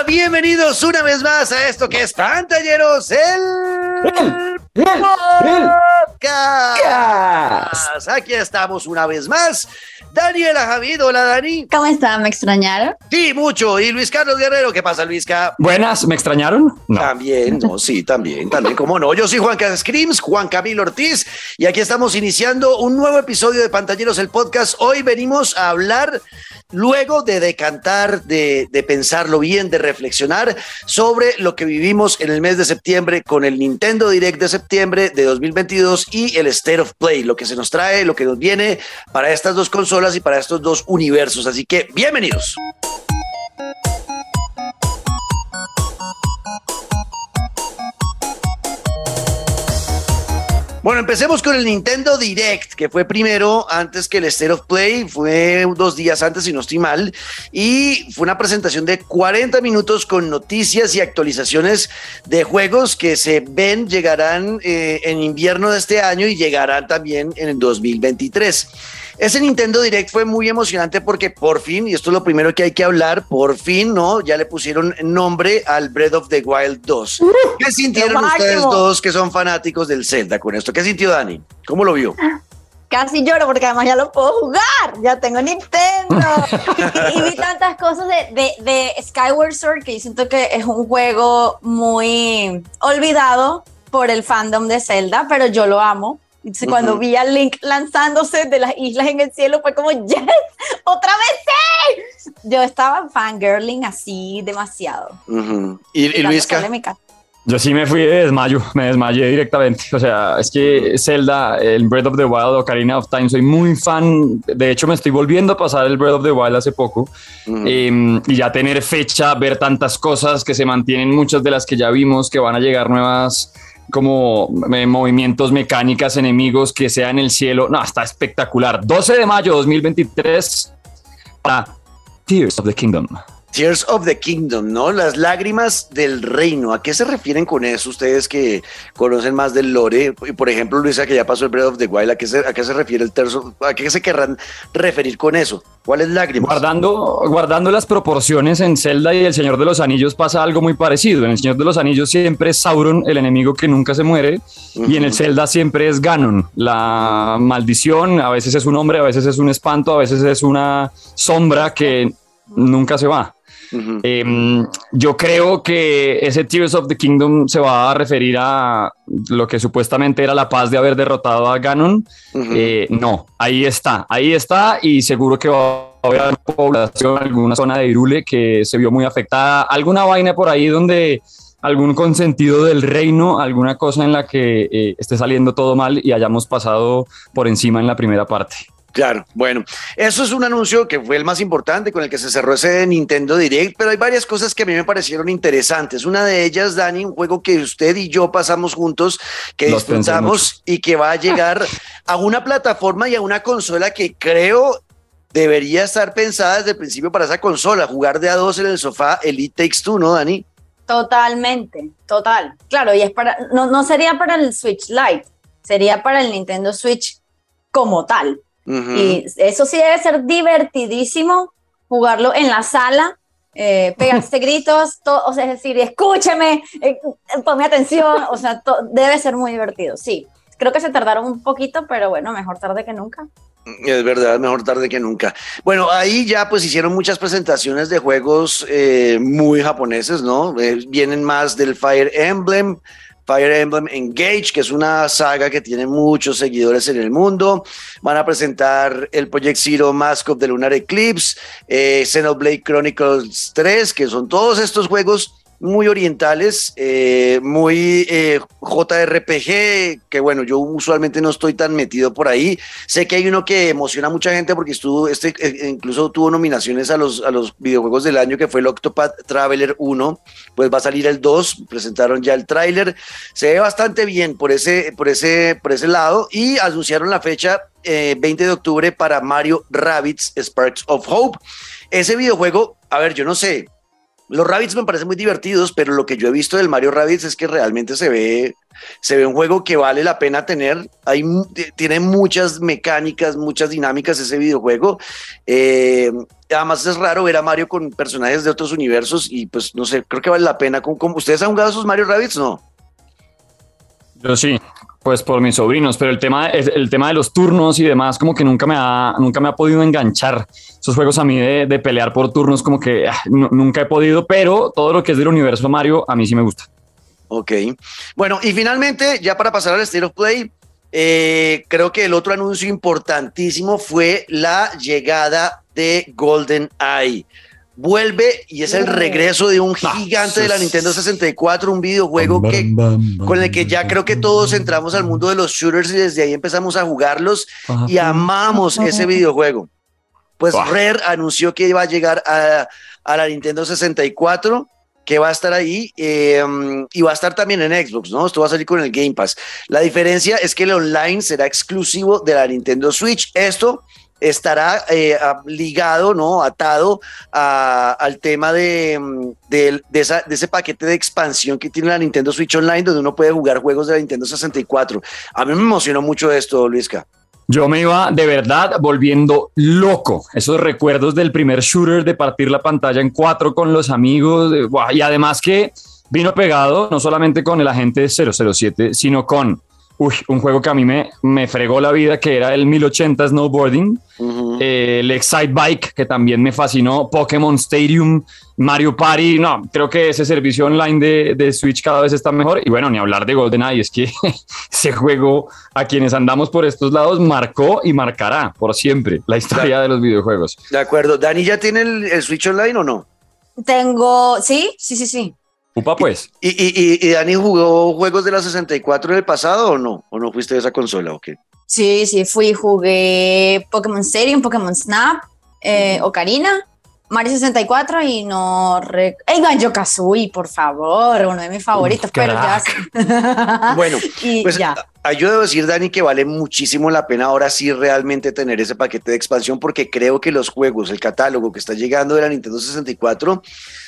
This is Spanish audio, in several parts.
Hola, bienvenidos una vez más a esto que es Pantalleros, el, el, podcast. Aquí estamos una vez más. Daniela Javid, hola Dani. ¿Cómo están? ¿Me extrañaron? Sí, mucho. Y Luis Carlos Guerrero, ¿qué pasa, Luisca? Buenas, ¿me extrañaron? No. También, no, sí, también, también, cómo no. Yo soy Juan Screams, Juan Camilo Ortiz, y aquí estamos iniciando un nuevo episodio de Pantalleros, el podcast. Hoy venimos a hablar luego de decantar, de, de, pensarlo bien, de reflexionar sobre lo que vivimos en el mes de septiembre con el Nintendo Direct de septiembre de 2022 y el State of Play, lo que se nos trae, lo que nos viene para estas dos consolas y para estos dos universos. Así que bienvenidos. Bueno, empecemos con el Nintendo Direct, que fue primero antes que el State of Play, fue dos días antes, si no estoy mal, y fue una presentación de 40 minutos con noticias y actualizaciones de juegos que se ven llegarán eh, en invierno de este año y llegarán también en el 2023. Ese Nintendo Direct fue muy emocionante porque por fin, y esto es lo primero que hay que hablar, por fin, ¿no? Ya le pusieron nombre al Breath of the Wild 2. ¿Qué sintieron ustedes dos que son fanáticos del Zelda con esto? ¿Qué sintió Dani? ¿Cómo lo vio? Casi lloro porque además ya lo puedo jugar, ya tengo Nintendo. y, vi tantas cosas de, de, de Skyward Sword que yo siento que es un juego muy olvidado por el fandom de Zelda, pero yo lo amo. Entonces, uh -huh. cuando vi a Link lanzándose de las islas en el cielo, fue como, yes, otra vez sí. Yo estaba fangirling así demasiado. Uh -huh. ¿Y, y Luisca? Yo sí me fui de desmayo, me desmayé directamente. O sea, es que Zelda, el Breath of the Wild, Ocarina of Time, soy muy fan. De hecho, me estoy volviendo a pasar el Breath of the Wild hace poco. Uh -huh. eh, y ya tener fecha, ver tantas cosas que se mantienen, muchas de las que ya vimos, que van a llegar nuevas como movimientos mecánicas enemigos que sea en el cielo. No, está espectacular. 12 de mayo 2023 para Tears of the Kingdom. Tears of the Kingdom, ¿no? Las lágrimas del reino. ¿A qué se refieren con eso ustedes que conocen más del lore? Y por ejemplo, Luisa, que ya pasó el Breath of the Wild, ¿a qué se, a qué se refiere el terzo? ¿A qué se querrán referir con eso? ¿Cuáles lágrimas? Guardando, guardando las proporciones en Zelda y El Señor de los Anillos pasa algo muy parecido. En El Señor de los Anillos siempre es Sauron, el enemigo que nunca se muere, uh -huh. y en el Zelda siempre es Ganon, la maldición. A veces es un hombre, a veces es un espanto, a veces es una sombra que nunca se va. Uh -huh. eh, yo creo que ese Tears of the Kingdom se va a referir a lo que supuestamente era la paz de haber derrotado a Ganon. Uh -huh. eh, no, ahí está, ahí está y seguro que va a haber población, alguna zona de Irule que se vio muy afectada, alguna vaina por ahí donde algún consentido del reino, alguna cosa en la que eh, esté saliendo todo mal y hayamos pasado por encima en la primera parte. Claro, bueno, eso es un anuncio que fue el más importante con el que se cerró ese Nintendo Direct, pero hay varias cosas que a mí me parecieron interesantes. Una de ellas, Dani, un juego que usted y yo pasamos juntos, que Los disfrutamos y que va a llegar a una plataforma y a una consola que creo debería estar pensada desde el principio para esa consola, jugar de a dos en el sofá, Elite Takes Two, ¿no, Dani? Totalmente, total. Claro, y es para, no, no sería para el Switch Lite, sería para el Nintendo Switch como tal. Uh -huh. Y eso sí debe ser divertidísimo jugarlo en la sala, eh, pegarse gritos, to, o sea, es decir, escúcheme, eh, ponme atención, o sea, debe ser muy divertido, sí. Creo que se tardaron un poquito, pero bueno, mejor tarde que nunca. Es verdad, mejor tarde que nunca. Bueno, ahí ya pues hicieron muchas presentaciones de juegos eh, muy japoneses, ¿no? Eh, vienen más del Fire Emblem, Fire Emblem Engage, que es una saga que tiene muchos seguidores en el mundo. Van a presentar el Project Zero Mask of the Lunar Eclipse, eh, Xenoblade Chronicles 3, que son todos estos juegos muy orientales, eh, muy eh, JRPG, que bueno, yo usualmente no estoy tan metido por ahí. Sé que hay uno que emociona a mucha gente porque estuvo, este, eh, incluso tuvo nominaciones a los, a los videojuegos del año, que fue el Octopath Traveler 1, pues va a salir el 2, presentaron ya el tráiler, se ve bastante bien por ese, por ese, por ese lado y anunciaron la fecha 20 de octubre para Mario Rabbids Sparks of Hope. Ese videojuego, a ver, yo no sé, Los Rabbits me parecen muy divertidos, pero lo que yo he visto del Mario Rabbits es que realmente se ve, se ve un juego que vale la pena tener. Hay, tiene muchas mecánicas, muchas dinámicas ese videojuego. Eh, además es raro ver a Mario con personajes de otros universos y pues no sé, creo que vale la pena. ¿Ustedes han jugado esos Mario Rabbits? No. Yo sí, pues por mis sobrinos, pero el tema, el tema de los turnos y demás, como que nunca me ha, nunca me ha podido enganchar. Esos juegos a mí de, pelear por turnos, como que ah, nunca he podido, pero todo lo que es del universo Mario, a mí sí me gusta. Ok. Bueno, y finalmente, ya para pasar al State of Play, eh, creo que el otro anuncio importantísimo fue la llegada de Golden Eye vuelve y es el regreso de un gigante de la Nintendo 64, un videojuego que, con el que ya creo que todos entramos al mundo de los shooters y desde ahí empezamos a jugarlos y amamos ese videojuego. Pues Rare anunció que iba a llegar a, la Nintendo 64 que va a estar ahí em, y va a estar también en Xbox, ¿no? Esto va a salir con el Game Pass. La diferencia es que el online será exclusivo de la Nintendo Switch. Esto estará eh, ligado, ¿no? Atado al tema de, mm, de, ese paquete de expansión que tiene la Nintendo Switch Online, donde uno puede jugar juegos de la Nintendo 64. A mí me emocionó mucho esto, Luisca. Yo me iba de verdad volviendo loco. Esos recuerdos del primer shooter de partir la pantalla en cuatro con los amigos. y además que vino pegado no solamente con el agente 007, sino con uy, un juego que a mí me, me fregó la vida, que era el 1080 Snowboarding, eh, el Excite Bike, que también me fascinó, Pokémon Stadium, Mario Party, no, creo que ese servicio online de, de Switch cada vez está mejor. Y bueno, ni hablar de GoldenEye, es que ese juego a quienes andamos por estos lados marcó y marcará por siempre la historia de los videojuegos. De acuerdo. ¿Dani ya tiene el Switch online o no? Tengo, sí, sí, sí, sí. Upa, pues. ¿Y, y, y, Dani jugó juegos de la 64 en el pasado o no? ¿O no fuiste de esa consola o qué? Sí, sí, fui, jugué Pokémon Stadium, Pokémon Snap, eh, Ocarina, Mario 64 y no... Re... ¡Ey, Banjo Kazooie, por favor! Uno de mis favoritos, pero ya... bueno, pues ya. yo debo decir, Dani, que vale muchísimo la pena ahora sí realmente tener ese paquete de expansión porque creo que los juegos, el catálogo que está llegando de la Nintendo 64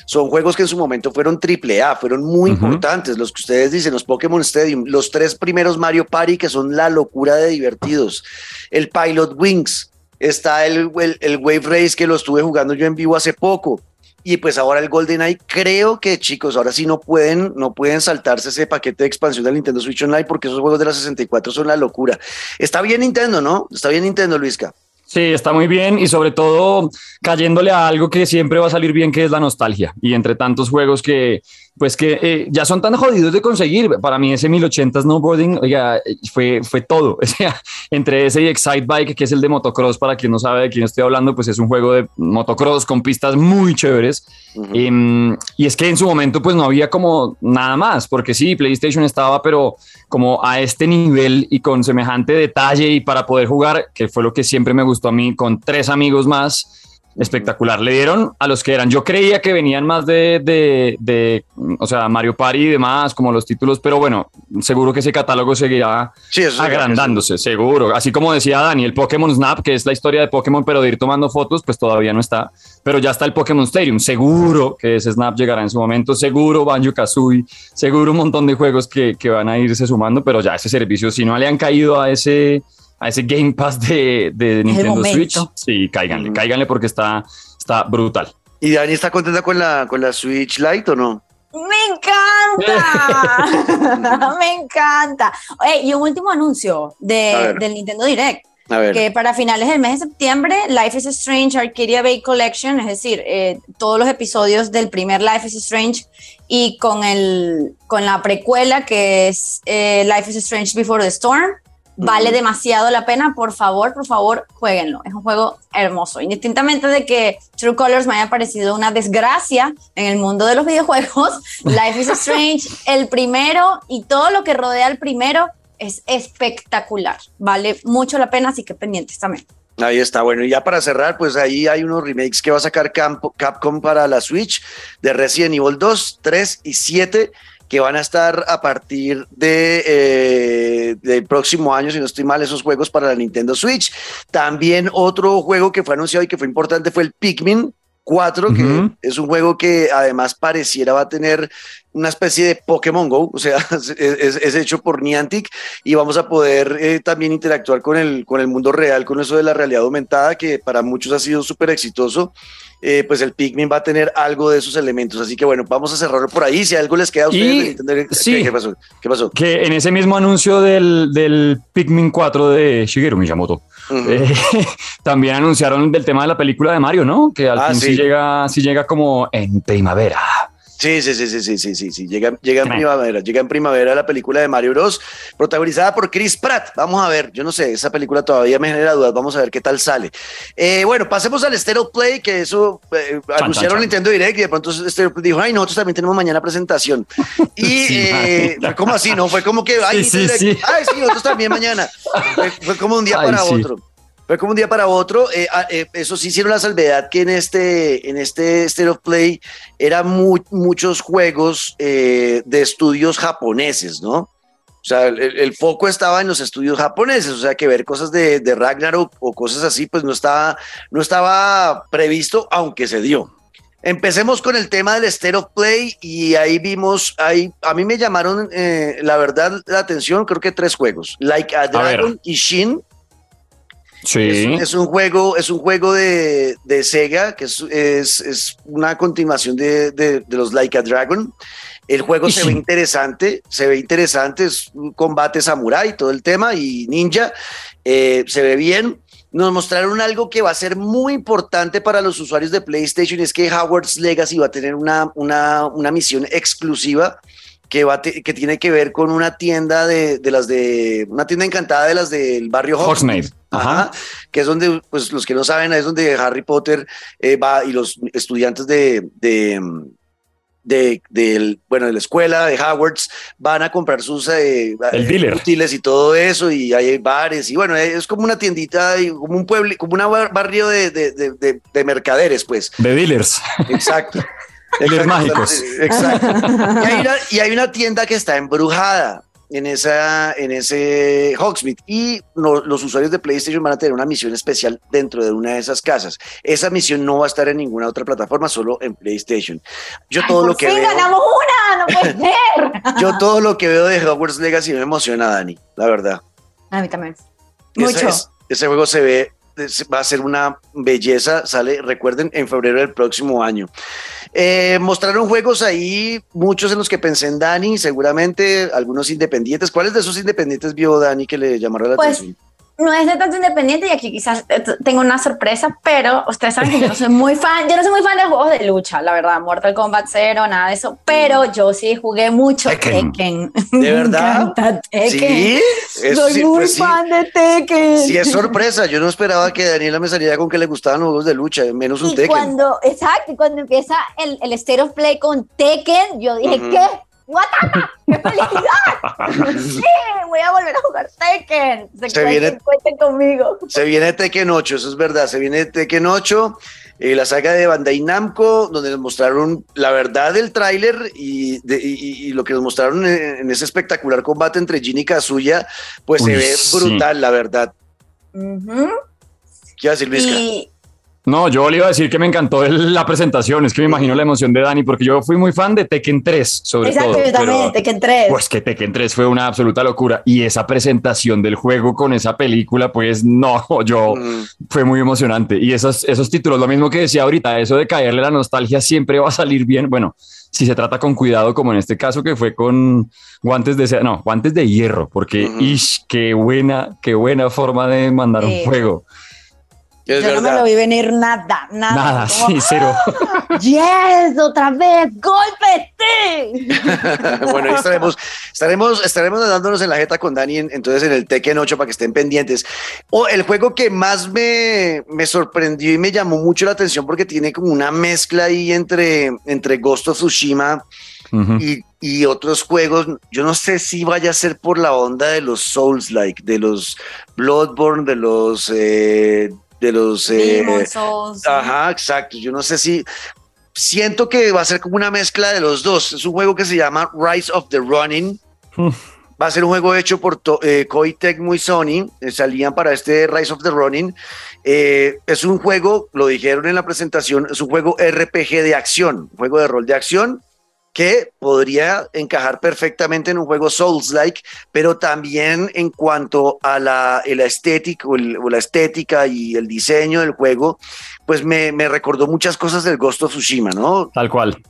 son juegos que en su momento fueron triple A, fueron muy importantes, los que ustedes dicen, los Pokémon Stadium, los tres primeros Mario Party que son la locura de divertidos, el Pilot Wings, está el, el, Wave Race que lo estuve jugando yo en vivo hace poco. Y pues ahora el Golden Eye, creo que chicos, ahora sí no pueden, no pueden saltarse ese paquete de expansión del Nintendo Switch Online porque esos juegos de la 64 son la locura. Está bien Nintendo, ¿no? Está bien Nintendo, Luisca. Sí, está muy bien y sobre todo cayéndole a algo que siempre va a salir bien, que es la nostalgia. Y entre tantos juegos que, pues que eh, ya son tan jodidos de conseguir. Para mí ese 1080 snowboarding, oiga, fue, fue todo. O sea, entre ese y Excite Bike, que es el de motocross, para quien no sabe de quién estoy hablando, pues es un juego de motocross con pistas muy chéveres. Em, y es que en su momento pues no había como nada más, porque sí, PlayStation estaba, pero como a este nivel y con semejante detalle y para poder jugar, que fue lo que siempre me gustó a mí, con tres amigos más espectacular. Le dieron a los que eran, yo creía que venían más de, de, de, o sea, Mario Party y demás, como los títulos, pero bueno, seguro que ese catálogo seguirá agrandándose, seguro. Así como decía Daniel, Pokémon Snap, que es la historia de Pokémon, pero de ir tomando fotos, pues todavía no está, pero ya está el Pokémon Stadium, seguro que ese Snap llegará en su momento, seguro Banjo Kazooie, seguro un montón de juegos que, que van a irse sumando, pero ya ese servicio, si no le han caído a ese a ese Game Pass de, de Nintendo Switch, sí, cáiganle, cáiganle porque está, está brutal. ¿Y Dani está contenta con la, con la Switch Lite o no? Me encanta, me encanta. y un último anuncio de, del Nintendo Direct. Que para finales del mes de septiembre, Life is Strange Arcadia Bay Collection, es decir, eh, todos los episodios del primer Life is Strange y con, el, con la precuela que es eh, Life is Strange Before the Storm, Vale demasiado la pena, por favor, por favor, jueguenlo. Es un juego hermoso. Indistintamente de que True Colors me haya parecido una desgracia en el mundo de los videojuegos, Life is Strange, el primero y todo lo que rodea al primero es espectacular. Vale mucho la pena, así que pendientes también. Ahí está, bueno, y ya para cerrar, pues ahí hay unos remakes que va a sacar Capcom para la Switch de Resident Evil 2, 3 y 7 que van a estar a partir de, eh, del próximo año, si no estoy mal, esos juegos para la Nintendo Switch. También otro juego que fue anunciado y que fue importante fue el Pikmin, 4, que es un juego que además pareciera va a tener una especie de Pokémon Go, o sea, es, hecho por Niantic y vamos a poder eh, también interactuar con el, con el mundo real, con eso de la realidad aumentada, que para muchos ha sido súper exitoso. Eh, pues el Pikmin va a tener algo de esos elementos. Así que bueno, vamos a cerrarlo por ahí. Si algo les queda a ustedes, sí, ¿qué, pasó? ¿qué pasó? Que en ese mismo anuncio del, del Pikmin 4 de Shigeru Miyamoto, eh, también anunciaron del tema de la película de Mario, ¿no? Que al ah, fin sí. llega, sí llega como en primavera. Sí, sí, sí, sí, sí, sí, sí, sí. Llega, llega en primavera, llega en primavera la película de Mario Bros, protagonizada por Chris Pratt. Vamos a ver, yo no sé, esa película todavía me genera dudas, vamos a ver qué tal sale. Eh, bueno, pasemos al Stereo Play, que eso eh, anunciaron Nintendo Direct y de pronto Stereo Play dijo, ay, nosotros también tenemos mañana presentación. Y eh, fue como así, ¿no? Fue como que, ay, sí, sí, ay, sí, nosotros también mañana. Fue, como un día para otro. Fue como un día para otro. Eh, ah, eh, eso sí hicieron la salvedad que en este, en este State of Play eran muchos juegos eh, de estudios japoneses, ¿no? O sea, el, foco estaba en los estudios japoneses, o sea, que ver cosas de, de Ragnarok o cosas así, pues no estaba, no estaba previsto, aunque se dio. Empecemos con el tema del State of Play y ahí vimos, ahí, a mí me llamaron, la verdad, la atención, creo que tres juegos, Like a Dragon y Shin, Sí. Es, un juego, es un juego de, de Sega, que es, es, es una continuación de, de, los Like a Dragon. El juego se ve interesante, se ve interesante, es un combate samurai, todo el tema, y ninja, eh, se ve bien. Nos mostraron algo que va a ser muy importante para los usuarios de PlayStation, es que Howard's Legacy va a tener una, una, una misión exclusiva que, va que tiene que ver con una tienda de, de, las de una tienda encantada de las del barrio Hogsmeade. Ajá, que es donde, pues los que no saben, es donde Harry Potter eh, va y los estudiantes de, de, de, bueno, de la escuela, de Hogwarts, van a comprar sus eh, útiles y todo eso, y hay bares, y bueno, es como una tiendita, como un pueblo, como un barrio de, de, de mercaderes, pues. De dealers. Exacto. Dealers mágicos. Exacto. Y hay, una, tienda que está embrujada en, esa, en ese Hogsmeade y los usuarios de PlayStation van a tener una misión especial dentro de una de esas casas. Esa misión no va a estar en ninguna otra plataforma, solo en PlayStation. Yo todo lo que veo, ganamos una, no puede ser. Yo todo lo que veo de Hogwarts Legacy me emociona, Dani, la verdad. A mí también. Mucho. ese juego se ve va a ser una belleza, sale, recuerden, en febrero del próximo año. Eh, mostraron juegos ahí, muchos en los que pensé en Dani, seguramente algunos independientes. ¿Cuáles de esos independientes vio Dani que le llamaron la pues, atención? No es de tanto independiente y aquí quizás tengo una sorpresa, pero ustedes saben que yo no soy muy fan, yo no soy muy fan de juegos de lucha, la verdad, Mortal Kombat 0, nada de eso, pero mm. yo sí jugué mucho Tekken. ¿De verdad? Sí, soy muy pues fan de Tekken. Sí, es sorpresa, yo no esperaba que Daniela me saliera con que le gustaban los juegos de lucha, menos un y Tekken. Cuando, exacto, cuando empieza el, el State of Play con Tekken, yo dije, ¿qué? ¡Guatata! ¡Qué felicidad! ¡Sí! Voy a volver a jugar Tekken. Se, se viene, conmigo. Se viene Tekken 8, eso es verdad. Se viene Tekken 8, eh, la saga de Bandai Namco, donde nos mostraron la verdad del tráiler y, y, lo que nos mostraron en, ese espectacular combate entre Jin y Kazuya, pues se ve brutal, la verdad. ¿Qué va a decir Luisca? No, yo le iba a decir que me encantó la presentación, es que me imagino la emoción de Dani, porque yo fui muy fan de Tekken 3, sobre Exacto, todo. Yo también, Tekken 3. Pues que Tekken 3 fue una absoluta locura y esa presentación del juego con esa película, pues no, yo mm. fue muy emocionante. Y esos, esos títulos, lo mismo que decía ahorita, eso de caerle la nostalgia siempre va a salir bien. Bueno, si se trata con cuidado, como en este caso que fue con guantes de, no, guantes de hierro, porque, ish, qué buena, qué buena forma de mandar un juego. Yo no me lo vi venir nada, nada. Nada, sí, cero. ¡Yes! ¡Otra vez! ¡Golpete! bueno, ahí estaremos, estaremos, estaremos dándonos en la jeta con Dani, entonces en el Tekken 8 para que estén pendientes. O el juego que más me, me sorprendió y me llamó mucho la atención porque tiene como una mezcla ahí entre, entre Ghost of Tsushima y, y, otros juegos. Yo no sé si vaya a ser por la onda de los Souls-like, de los Bloodborne, de los eh, de los... Eh, ajá, exacto. Yo no sé si... Siento que va a ser como una mezcla de los dos. Es un juego que se llama Rise of the Running. Va a ser un juego hecho por eh, Koei Tecmo y Sony. Eh, salían para este Rise of the Running. Eh, es un juego, lo dijeron en la presentación, es un juego RPG de acción, un juego de rol de acción que podría encajar perfectamente en un juego Souls-like, pero también en cuanto a la, estética, o, la estética y el diseño del juego, pues me, me recordó muchas cosas del Ghost of Tsushima, ¿no? Tal cual.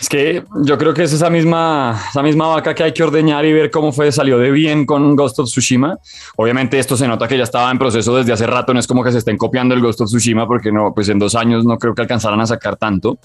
Es que yo creo que es esa misma, esa misma vaca que hay que ordeñar y ver cómo fue, salió de bien con Ghost of Tsushima. Obviamente esto se nota que ya estaba en proceso desde hace rato, no es como que se estén copiando el Ghost of Tsushima porque no, pues en dos años no creo que alcanzaran a sacar tanto,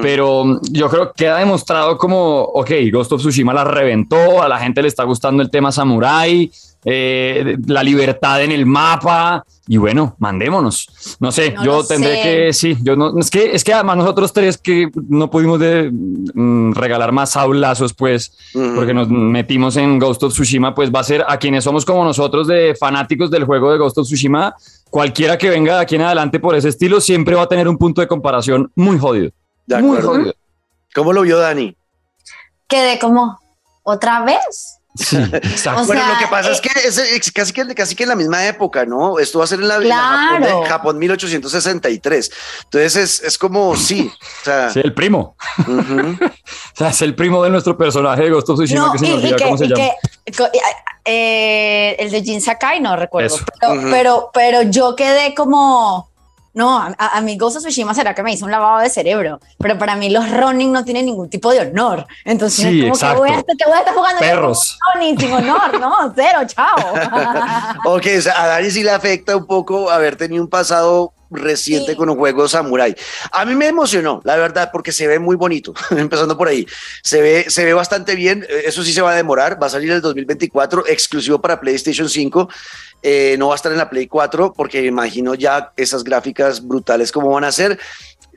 pero yo creo que ha demostrado como, ok, Ghost of Tsushima la reventó, a la gente le está gustando el tema samurai, eh, la libertad en el mapa y bueno, mandémonos. No sé, yo tendré que, sí, yo no, es que, es que además nosotros tres que no pudimos de, mm, regalar más saulazos, pues, porque nos metimos en Ghost of Tsushima, pues va a ser a quienes somos como nosotros de fanáticos del juego de Ghost of Tsushima, cualquiera que venga de aquí en adelante por ese estilo siempre va a tener un punto de comparación muy jodido. muy jodido. ¿Cómo lo vio Dani? Quedé como, ¿otra vez? Sí, bueno, lo que pasa es eh, que es, casi que casi que en la misma época, ¿no? Esto va a ser en la, Japón, 1863. Entonces es, es como sí, o sea, sí, el primo. o sea, es el primo de nuestro personaje de Ghost of Tsushima que se me olvida cómo se llama. Eh, el de Jin Sakai, no recuerdo, pero, pero, pero yo quedé como no, a, a, mi Ghost of Tsushima será que me hizo un lavado de cerebro, pero para mí los Ronin no tienen ningún tipo de honor. Entonces, sí, como que voy, a, que voy a estar jugando Perros. Ronin sin honor, no, cero, chao. ok, o sea, a Dani sí le afecta un poco haber tenido un pasado reciente con un juego samurai. A mí me emocionó, la verdad, porque se ve muy bonito, empezando por ahí. Se ve, se ve bastante bien, eso sí se va a demorar, va a salir el 2024, exclusivo para PlayStation 5. Eh, no va a estar en la Play 4 porque imagino ya esas gráficas brutales como van a ser.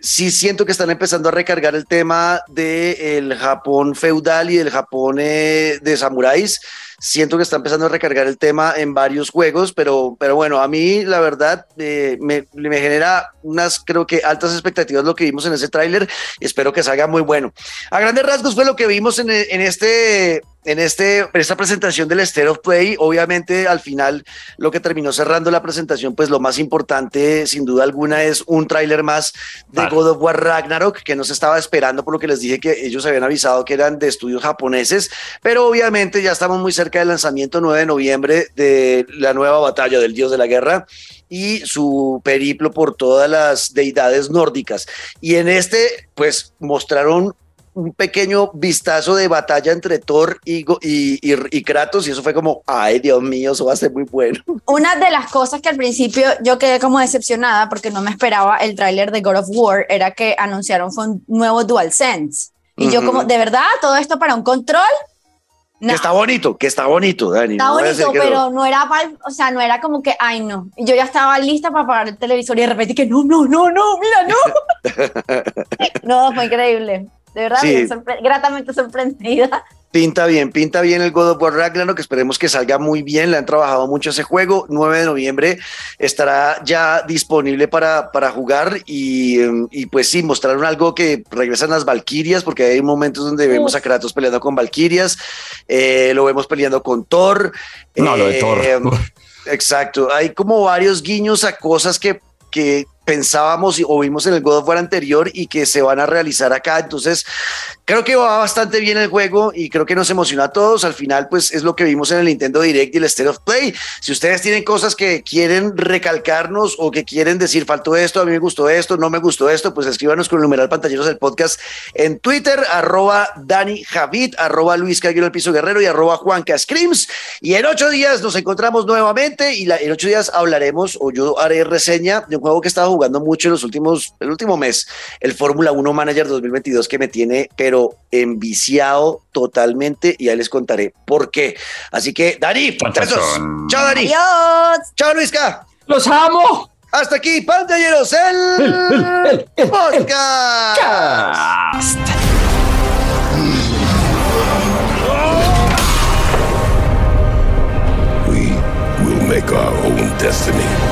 Sí siento que están empezando a recargar el tema del Japón feudal y del Japón eh, de samuráis siento que está empezando a recargar el tema en varios juegos, pero, pero bueno, a mí la verdad eh, me, me, genera unas, creo que altas expectativas lo que vimos en ese tráiler. Espero que salga muy bueno. A grandes rasgos fue lo que vimos en, en este en, este, en esta presentación del State of Play, obviamente al final lo que terminó cerrando la presentación, pues lo más importante sin duda alguna es un tráiler más de God of War Ragnarok que no se estaba esperando por lo que les dije que ellos habían avisado que eran de estudios japoneses, pero obviamente ya estamos muy cerca del lanzamiento 9 de noviembre de la nueva batalla del dios de la guerra y su periplo por todas las deidades nórdicas. Y en este, pues mostraron un pequeño vistazo de batalla entre Thor y, y, y, Kratos y eso fue como, ay Dios mío, eso va a ser muy bueno. Una de las cosas que al principio yo quedé como decepcionada porque no me esperaba el tráiler de God of War era que anunciaron fue un nuevo DualSense. Y yo como, ¿de verdad todo esto para un control? Que está bonito, que está bonito, Dani. Está bonito, pero no. era, o sea, no era como que, ay, no. Yo ya estaba lista para apagar el televisor y de repente que no, no, no, no, mira, no. no, fue increíble. De verdad, gratamente sorprendida. Pinta bien, pinta bien el God of War Ragnarok, que esperemos que salga muy bien, le han trabajado mucho ese juego, 9 de noviembre estará ya disponible para, para jugar y, y pues sí, mostraron algo que regresan las Valkyrias, porque hay momentos donde vemos a Kratos peleando con Valkyrias, eh, lo vemos peleando con Thor. No, lo de Thor. Eh, exacto, hay como varios guiños a cosas que que pensábamos o vimos en el God of War anterior y que se van a realizar acá. Entonces, creo que va bastante bien el juego y creo que nos emociona a todos. Al final, pues es lo que vimos en el Nintendo Direct y el State of Play. Si ustedes tienen cosas que quieren recalcarnos o que quieren decir, faltó esto, a mí me gustó esto, no me gustó esto, pues escríbanos con el numeral pantalleros del podcast en Twitter, arroba Dani Javid, arroba Luis Caguero el Piso Guerrero y arroba Juanca. Y en ocho días nos encontramos nuevamente y en ocho días hablaremos o yo haré reseña de un juego que estaba jugando mucho en los últimos, el último mes, el Fórmula 1 Manager 2022 que me tiene, pero enviciado totalmente y ahí les contaré por qué. Así que, Dani, Chao, Dani. Adiós. Chao, Luisca. Los amo. Hasta aquí, pantalleros, el, el, podcast. We will make our own destiny.